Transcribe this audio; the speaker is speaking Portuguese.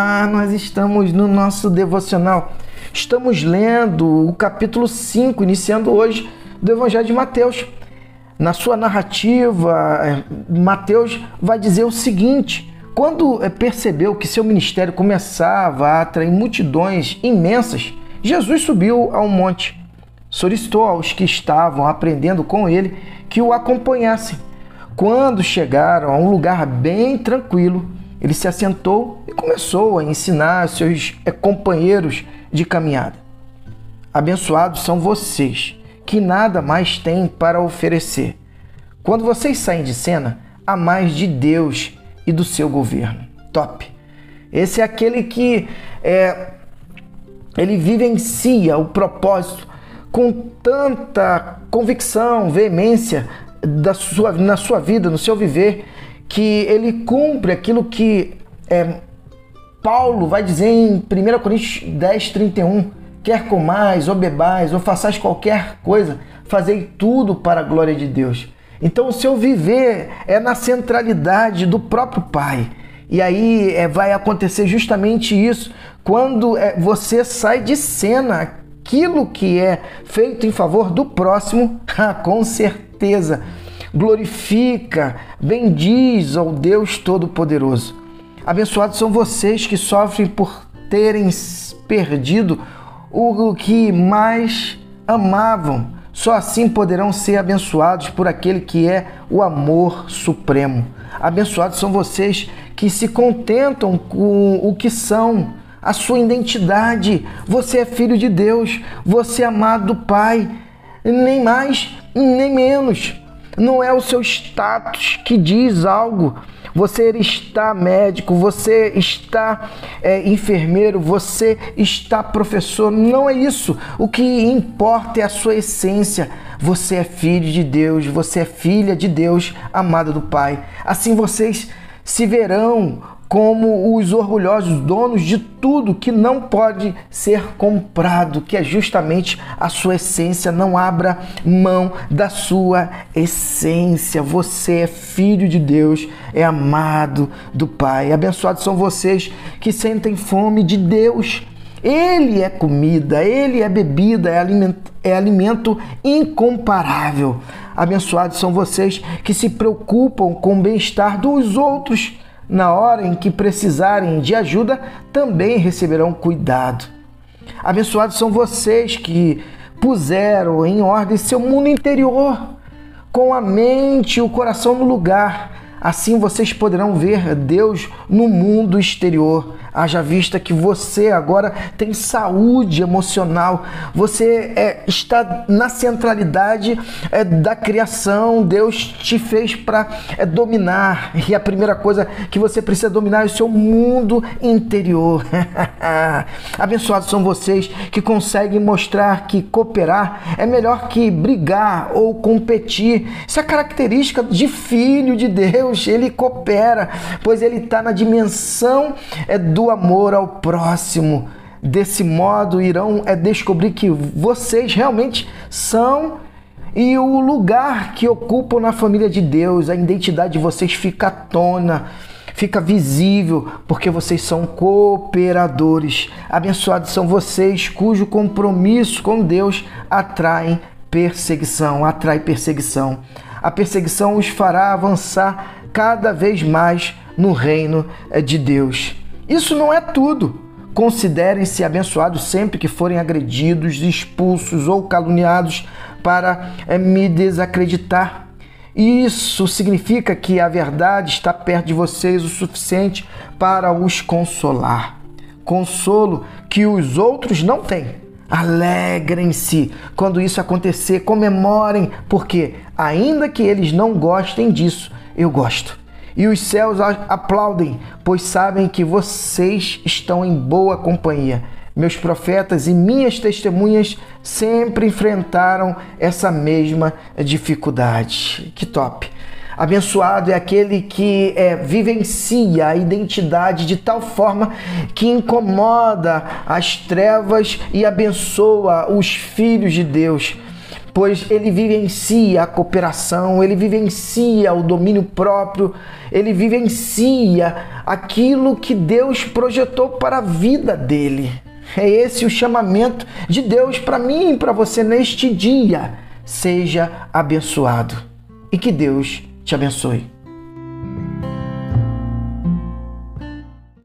Olá, nós estamos no nosso devocional. Estamos lendo o capítulo 5, iniciando hoje do Evangelho de Mateus. Na sua narrativa, é, Mateus vai dizer o seguinte: quando é, percebeu que seu ministério começava a atrair multidões imensas, Jesus subiu ao monte. Solicitou aos que estavam aprendendo com ele que o acompanhassem. Quando chegaram a um lugar bem tranquilo, ele se assentou e começou a ensinar seus eh, companheiros de caminhada. Abençoados são vocês, que nada mais têm para oferecer. Quando vocês saem de cena, há mais de Deus e do seu governo. Top! Esse é aquele que é, ele vivencia o propósito com tanta convicção, veemência da sua, na sua vida, no seu viver, que ele cumpre aquilo que é, Paulo vai dizer em 1 Coríntios 10, 31. Quer comais ou bebais ou façais qualquer coisa, fazei tudo para a glória de Deus. Então o seu viver é na centralidade do próprio Pai. E aí é, vai acontecer justamente isso quando é, você sai de cena. Aquilo que é feito em favor do próximo, ah, com certeza glorifica, bendiz ao Deus Todo-Poderoso. Abençoados são vocês que sofrem por terem perdido o que mais amavam. Só assim poderão ser abençoados por aquele que é o amor supremo. Abençoados são vocês que se contentam com o que são, a sua identidade. Você é filho de Deus, você é amado do Pai, nem mais, nem menos não é o seu status que diz algo. Você está médico, você está é, enfermeiro, você está professor. Não é isso. O que importa é a sua essência. Você é filho de Deus, você é filha de Deus, amada do Pai. Assim vocês se verão como os orgulhosos donos de tudo que não pode ser comprado, que é justamente a sua essência. Não abra mão da sua essência. Você é filho de Deus, é amado do Pai. Abençoados são vocês que sentem fome de Deus. Ele é comida, ele é bebida, é alimento, é alimento incomparável. Abençoados são vocês que se preocupam com o bem-estar dos outros na hora em que precisarem de ajuda, também receberão cuidado. Abençoados são vocês que puseram em ordem seu mundo interior, com a mente e o coração no lugar. Assim vocês poderão ver Deus no mundo exterior Haja vista que você agora tem saúde emocional, você é, está na centralidade é, da criação, Deus te fez para é, dominar, e a primeira coisa que você precisa dominar é o seu mundo interior. Abençoados são vocês que conseguem mostrar que cooperar é melhor que brigar ou competir. Isso é característica de filho de Deus, ele coopera, pois ele está na dimensão é, do amor ao próximo. Desse modo, irão é descobrir que vocês realmente são e o lugar que ocupam na família de Deus, a identidade de vocês fica à tona, fica visível, porque vocês são cooperadores. Abençoados são vocês cujo compromisso com Deus atrai perseguição, atrai perseguição. A perseguição os fará avançar cada vez mais no reino é, de Deus. Isso não é tudo. Considerem-se abençoados sempre que forem agredidos, expulsos ou caluniados para é, me desacreditar. Isso significa que a verdade está perto de vocês o suficiente para os consolar. Consolo que os outros não têm. Alegrem-se quando isso acontecer, comemorem, porque, ainda que eles não gostem disso, eu gosto e os céus aplaudem, pois sabem que vocês estão em boa companhia. Meus profetas e minhas testemunhas sempre enfrentaram essa mesma dificuldade. Que top! Abençoado é aquele que é, vivencia a identidade de tal forma que incomoda as trevas e abençoa os filhos de Deus pois ele vivencia a cooperação, ele vivencia o domínio próprio, ele vivencia aquilo que Deus projetou para a vida dele. É esse o chamamento de Deus para mim e para você neste dia. Seja abençoado e que Deus te abençoe.